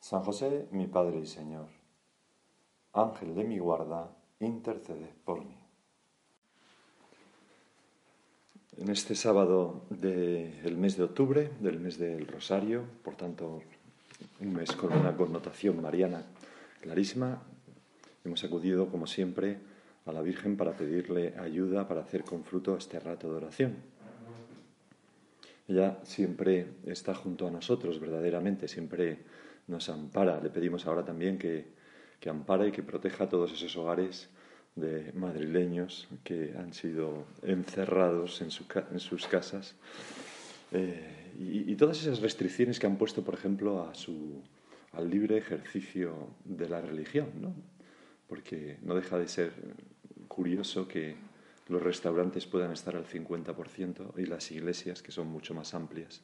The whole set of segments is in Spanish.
San José, mi Padre y Señor, Ángel de mi guarda, intercede por mí. En este sábado del mes de octubre, del mes del Rosario, por tanto, un mes con una connotación mariana clarísima, hemos acudido, como siempre, a la Virgen para pedirle ayuda para hacer con fruto este rato de oración. Ella siempre está junto a nosotros, verdaderamente, siempre nos ampara. Le pedimos ahora también que, que ampare y que proteja todos esos hogares de madrileños que han sido encerrados en, sus casas eh, y, todas esas restricciones que han puesto, por ejemplo, a su, al libre ejercicio de la religión, ¿no? porque no deja de ser curioso que los restaurantes puedan estar al 50% y las iglesias, que son mucho más amplias,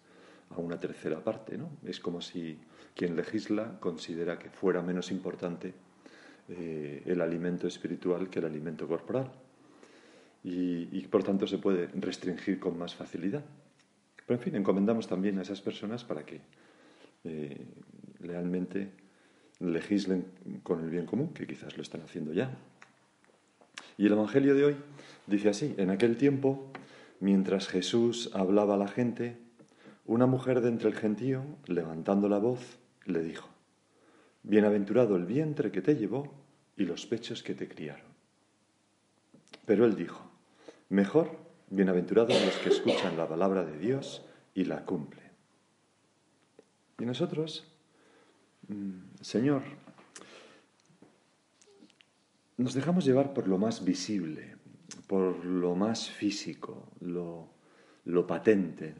a una tercera parte. ¿no? Es como si quien legisla considera que fuera menos importante eh, el alimento espiritual que el alimento corporal. Y, por tanto se puede restringir con más facilidad. Pero en fin, encomendamos también a esas personas para que eh, realmente legislen con el bien común, que quizás lo están haciendo ya. Y el Evangelio de hoy dice así, en aquel tiempo, mientras Jesús hablaba a la gente, una mujer de entre el gentío, levantando la voz, le dijo, Bienaventurado el vientre que te llevó y los pechos que te criaron. Pero él dijo, Mejor, bienaventurados los que escuchan la palabra de Dios y la cumplen. Y nosotros, mm, Señor, nos dejamos llevar por lo más visible, por lo más físico, lo, lo patente,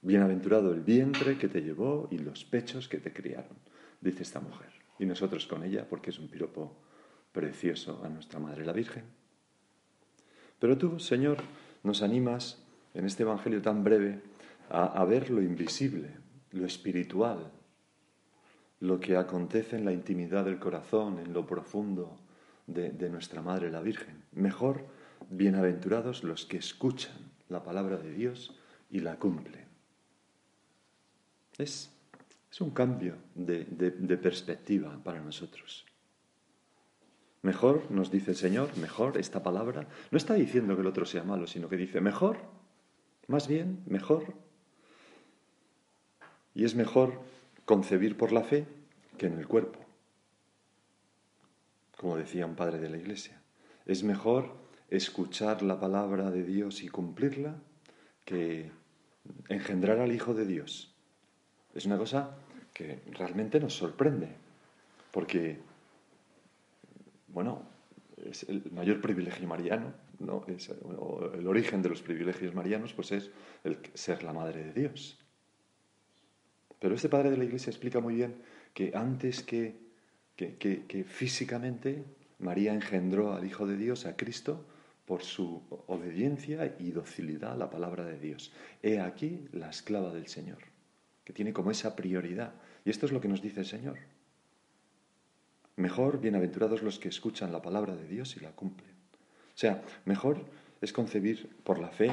Bienaventurado el vientre que te llevó y los pechos que te criaron, dice esta mujer. Y nosotros con ella, porque es un piropo precioso a nuestra Madre la Virgen. Pero tú, Señor, nos animas en este Evangelio tan breve a, ver lo invisible, lo espiritual, lo que acontece en la intimidad del corazón, en lo profundo de, de nuestra Madre la Virgen. Mejor, bienaventurados los que escuchan la palabra de Dios y la cumplen. Es, un cambio de, perspectiva para nosotros. Mejor, nos dice el Señor, mejor esta palabra, no está diciendo que el otro sea malo, sino que dice mejor, más bien, mejor. Y es mejor concebir por la fe que en el cuerpo, como decía un padre de la Iglesia. Es mejor escuchar la palabra de Dios y cumplirla que engendrar al Hijo de Dios es una cosa que realmente nos sorprende, porque, bueno, es el mayor privilegio mariano, ¿no? Es, el origen de los privilegios marianos, pues es el ser la madre de Dios. Pero este padre de la Iglesia explica muy bien que antes que, que, físicamente María engendró al Hijo de Dios, a Cristo, por su obediencia y docilidad a la palabra de Dios. He aquí la esclava del Señor que tiene como esa prioridad. Y esto es lo que nos dice el Señor. Mejor, bienaventurados los que escuchan la palabra de Dios y la cumplen. O sea, mejor es concebir por la fe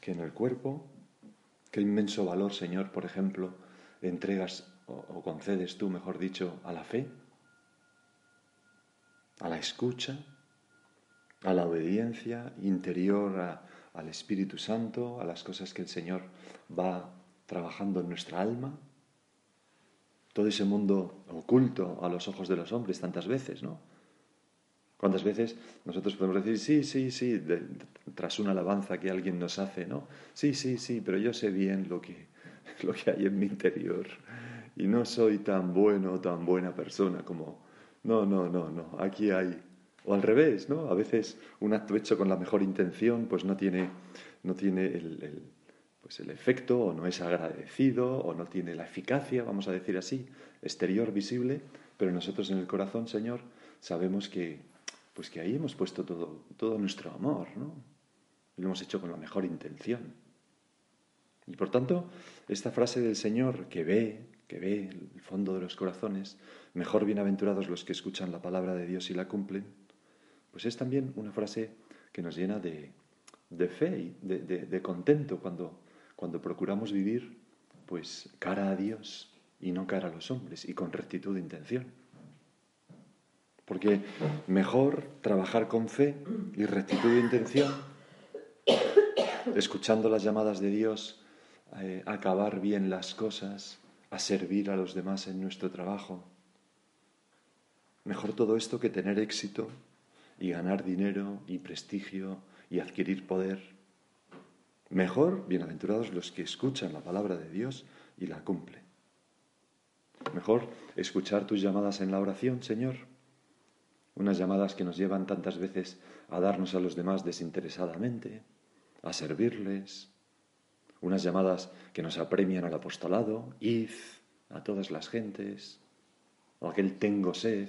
que en el cuerpo. Qué inmenso valor, Señor, por ejemplo, entregas o, concedes tú, mejor dicho, a la fe, a la escucha, a la obediencia interior al Espíritu Santo, a las cosas que el Señor va trabajando en nuestra alma, todo ese mundo oculto a los ojos de los hombres tantas veces, ¿no? ¿Cuántas veces nosotros podemos decir, sí, sí, sí, tras una alabanza que alguien nos hace, ¿no? Sí, sí, sí, pero yo sé bien lo que, lo que hay en mi interior y no soy tan bueno o tan buena persona como... No, no, no, no, aquí hay... O al revés, ¿no? A veces un acto hecho con la mejor intención pues no tiene, no tiene el pues el efecto o no es agradecido o no tiene la eficacia, vamos a decir así, exterior visible, pero nosotros en el corazón, Señor, sabemos que, pues que ahí hemos puesto todo, todo nuestro amor, ¿no? Y lo hemos hecho con la mejor intención. Y por tanto, esta frase del Señor que ve, que ve el fondo de los corazones, mejor bienaventurados los que escuchan la palabra de Dios y la cumplen, pues es también una frase que nos llena de, fe y de, de, contento cuando, cuando procuramos vivir pues cara a Dios y no cara a los hombres y con rectitud de intención. Porque mejor trabajar con fe y rectitud de intención, escuchando las llamadas de Dios eh, acabar bien las cosas, a servir a los demás en nuestro trabajo. Mejor todo esto que tener éxito y ganar dinero y prestigio y adquirir poder. Mejor, bienaventurados los que escuchan la palabra de Dios y la cumplen. Mejor escuchar tus llamadas en la oración, Señor. Unas llamadas que nos llevan tantas veces a darnos a los demás desinteresadamente, a servirles, unas llamadas que nos apremian al apostolado, id a todas las gentes, o aquel tengo sed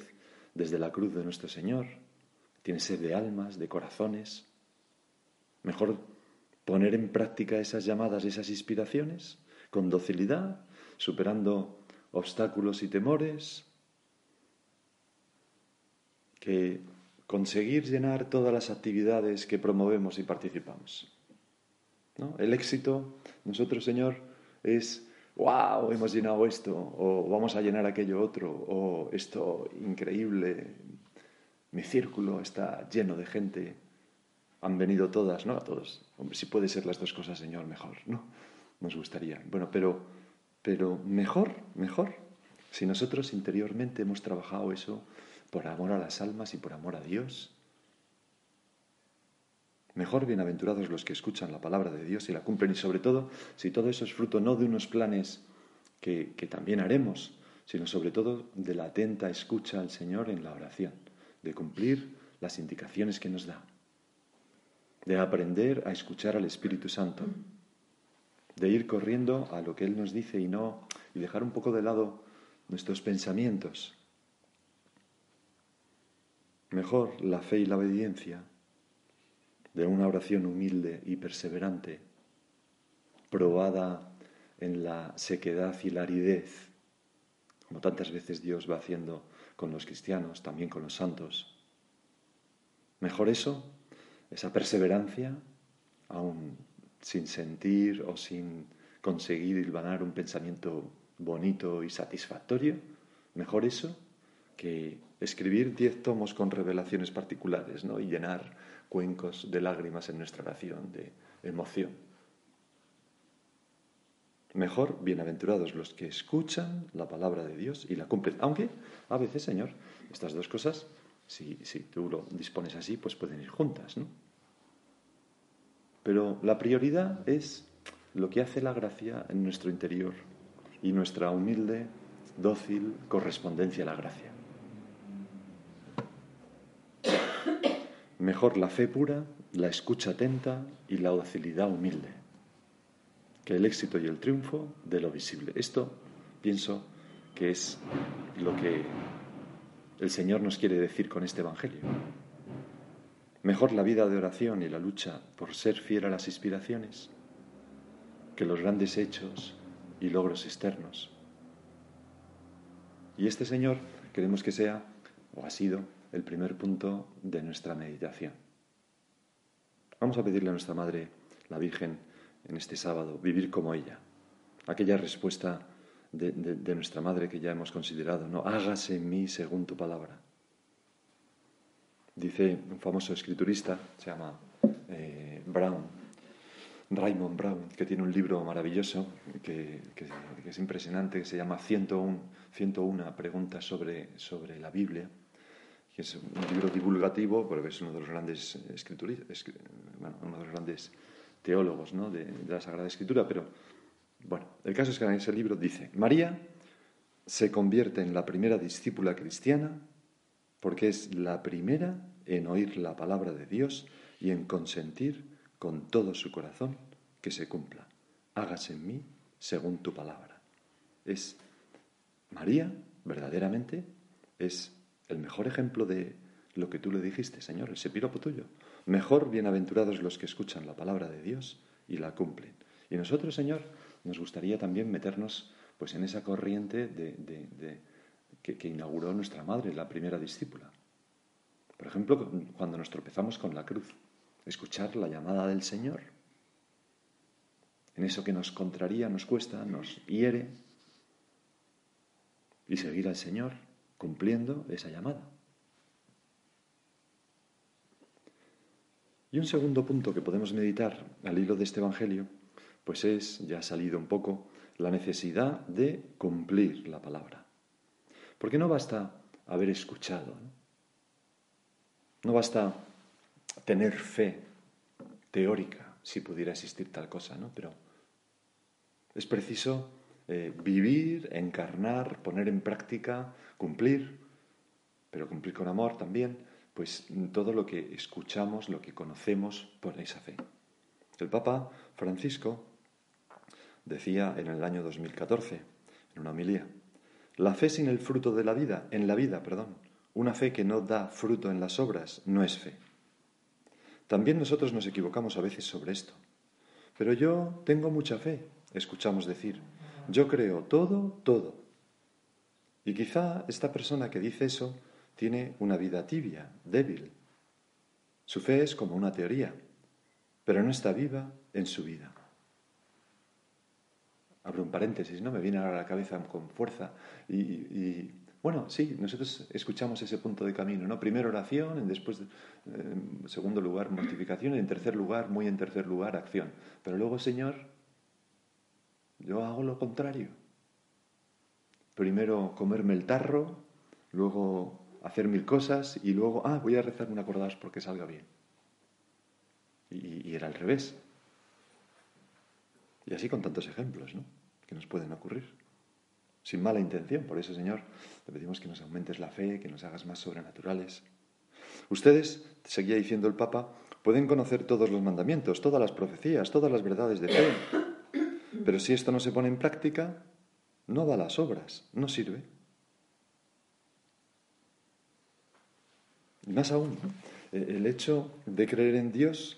desde la cruz de nuestro Señor, tiene sed de almas, de corazones. Mejor poner en práctica esas llamadas, esas inspiraciones, con docilidad, superando obstáculos y temores, que conseguir llenar todas las actividades que promovemos y participamos. El éxito, nosotros, Señor, es, wow, hemos llenado esto, o vamos a llenar aquello otro, o esto increíble, mi círculo está lleno de gente, han venido todas, ¿no? A todos. Hombre, si puede ser las dos cosas, Señor, mejor, ¿no? Nos gustaría. Bueno, pero, pero mejor, mejor, si nosotros interiormente hemos trabajado eso por amor a las almas y por amor a Dios, Mejor bienaventurados los que escuchan la palabra de Dios y la cumplen y sobre todo si todo eso es fruto no de unos planes que, que también haremos, sino sobre todo de la atenta escucha al Señor en la oración, de cumplir las indicaciones que nos da, de aprender a escuchar al Espíritu Santo, de ir corriendo a lo que Él nos dice y no y dejar un poco de lado nuestros pensamientos. Mejor la fe y la obediencia de una oración humilde y perseverante, probada en la sequedad y la aridez, como tantas veces Dios va haciendo con los cristianos, también con los santos. Mejor eso, esa perseverancia, aún sin sentir o sin conseguir hilvanar un pensamiento bonito y satisfactorio, mejor eso que escribir diez tomos con revelaciones particulares ¿no? y llenar cuencos de lágrimas en nuestra oración, de emoción. Mejor, bienaventurados los que escuchan la palabra de Dios y la cumplen. Aunque a veces, Señor, estas dos cosas, si, si tú lo dispones así, pues pueden ir juntas, ¿no? Pero la prioridad es lo que hace la gracia en nuestro interior y nuestra humilde, dócil correspondencia a la gracia. Mejor la fe pura, la escucha atenta y la docilidad humilde, que el éxito y el triunfo de lo visible. Esto pienso que es lo que el Señor nos quiere decir con este Evangelio. Mejor la vida de oración y la lucha por ser fiel a las inspiraciones que los grandes hechos y logros externos. Y este Señor queremos que sea, o ha sido, el primer punto de nuestra meditación. Vamos a pedirle a nuestra Madre, la Virgen, en este sábado, vivir como ella. Aquella respuesta de, nuestra Madre que ya hemos considerado, no, hágase en mí según tu palabra. Dice un famoso escriturista, se llama eh, Brown, Raymond Brown, que tiene un libro maravilloso, que, es impresionante, que se llama 101, 101 preguntas sobre, sobre la Biblia que es un libro divulgativo, porque es uno de los grandes bueno, uno de los grandes teólogos ¿no? de, de, la Sagrada Escritura, pero bueno, el caso es que en ese libro dice, María se convierte en la primera discípula cristiana porque es la primera en oír la palabra de Dios y en consentir con todo su corazón que se cumpla. Hágase en mí según tu palabra. Es María, verdaderamente, es el mejor ejemplo de lo que tú le dijiste, Señor, ese piropo tuyo. Mejor bienaventurados los que escuchan la palabra de Dios y la cumplen. Y nosotros, Señor, nos gustaría también meternos pues, en esa corriente que inauguró nuestra madre, la primera discípula. Por ejemplo, cuando nos tropezamos con la cruz, escuchar la llamada del Señor. En eso que nos contraría, nos cuesta, nos hiere, y seguir al Señor cumpliendo esa llamada. Y un segundo punto que podemos meditar al hilo de este Evangelio, pues es, ya ha salido un poco, la necesidad de cumplir la palabra. Porque no basta haber escuchado, no, basta tener fe teórica, si pudiera existir tal cosa, ¿no? Pero es preciso eh, vivir, encarnar, poner en práctica, cumplir, pero cumplir con amor también, pues todo lo que escuchamos, lo que conocemos por esa fe. El Papa Francisco decía en el año 2014, en una homilía, la fe sin el fruto de la vida, en la vida, perdón, una fe que no da fruto en las obras, no es fe. También nosotros nos equivocamos a veces sobre esto. Pero yo tengo mucha fe, escuchamos decir, yo creo todo, todo. Y quizá esta persona que dice eso tiene una vida tibia, débil. Su fe es como una teoría, pero no está viva en su vida. Abro un paréntesis, ¿no? Me viene a la cabeza con fuerza. Y, bueno, sí, nosotros escuchamos ese punto de camino, ¿no? Primero oración, después, en segundo lugar, mortificación, y en tercer lugar, muy en tercer lugar, acción. Pero luego, Señor, yo hago lo contrario. Primero comerme el tarro, luego hacer mil cosas y luego, ah, voy a rezar una acordados porque salga bien. Y, era al revés. Y así con tantos ejemplos, ¿no? Que nos pueden ocurrir. Sin mala intención. Por eso, Señor, te pedimos que nos aumentes la fe, que nos hagas más sobrenaturales. Ustedes, seguía diciendo el Papa, pueden conocer todos los mandamientos, todas las profecías, todas las verdades de fe pero si esto no se pone en práctica, no da las obras, no sirve. Y más aún, e, el hecho de creer en Dios,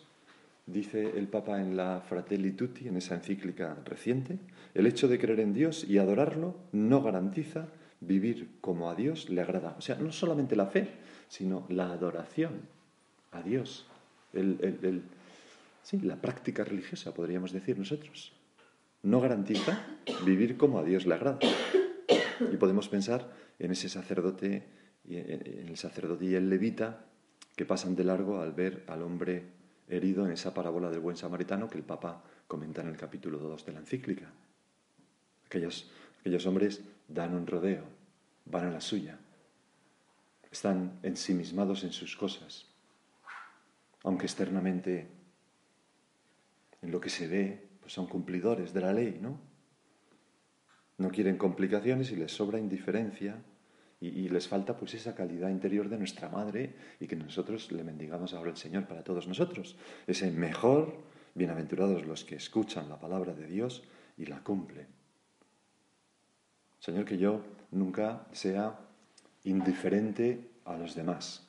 dice el Papa en la Fratelli Tutti, en esa encíclica reciente, el hecho de creer en Dios y adorarlo no garantiza vivir como a Dios le agrada. O sea, no solamente la fe, sino la adoración a Dios. sí, la práctica religiosa, podríamos decir nosotros no garantiza vivir como a Dios le agrada. Y podemos pensar en ese sacerdote, en el sacerdote y el levita que pasan de largo al ver al hombre herido en esa parábola del buen samaritano que el Papa comenta en el capítulo 2 de la encíclica. Aquellos, aquellos hombres dan un rodeo, van a la suya, están ensimismados en sus cosas, aunque externamente en lo que se ve pues son cumplidores de la ley, ¿no? No quieren complicaciones y les sobra indiferencia y, les falta pues esa calidad interior de nuestra madre y que nosotros le mendigamos ahora al Señor para todos nosotros. Ese mejor, bienaventurados los que escuchan la palabra de Dios y la cumplen. Señor, que yo nunca sea indiferente a los demás,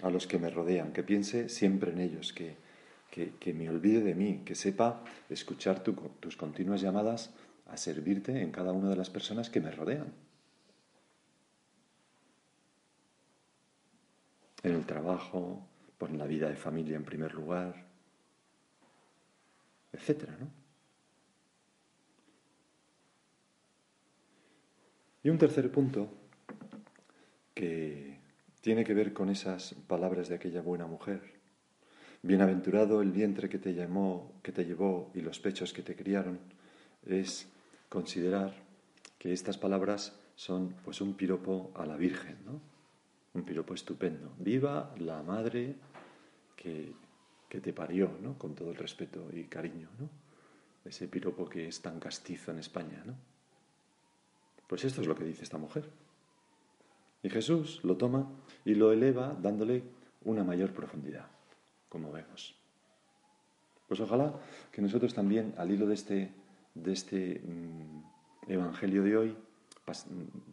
a los que me rodean, que piense siempre en ellos, que que, me olvide de mí, que sepa escuchar tus continuas llamadas a servirte en cada una de las personas que me rodean. En el trabajo, por la vida de familia en primer lugar, etcétera, ¿no? Y un tercer punto que tiene que ver con esas palabras de aquella buena mujer Bienaventurado el vientre que te llamó, que te llevó y los pechos que te criaron, es considerar que estas palabras son pues un piropo a la Virgen, ¿no? Un piropo estupendo. Viva la madre que, que te parió, ¿no? Con todo el respeto y cariño, ¿no? Ese piropo que es tan castizo en España, ¿no? Pues esto es lo que dice esta mujer. Y Jesús lo toma y lo eleva dándole una mayor profundidad como vemos. Pues ojalá que nosotros también, al hilo de este, de este mm, Evangelio de hoy,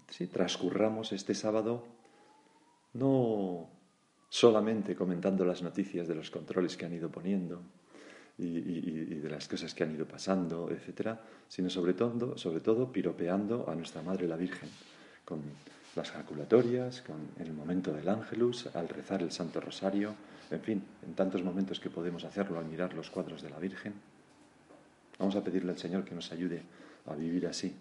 sí, transcurramos este sábado no solamente comentando las noticias de los controles que han ido poniendo y, de las cosas que han ido pasando, etcétera, sino sobre todo, sobre todo piropeando a nuestra Madre la Virgen con las jaculatorias, con el momento del ángelus, al rezar el Santo Rosario, en fin, en tantos momentos que podemos hacerlo al mirar los cuadros de la Virgen. Vamos a pedirle al Señor que nos ayude a vivir así.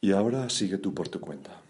Y ahora sigue tú por tu cuenta.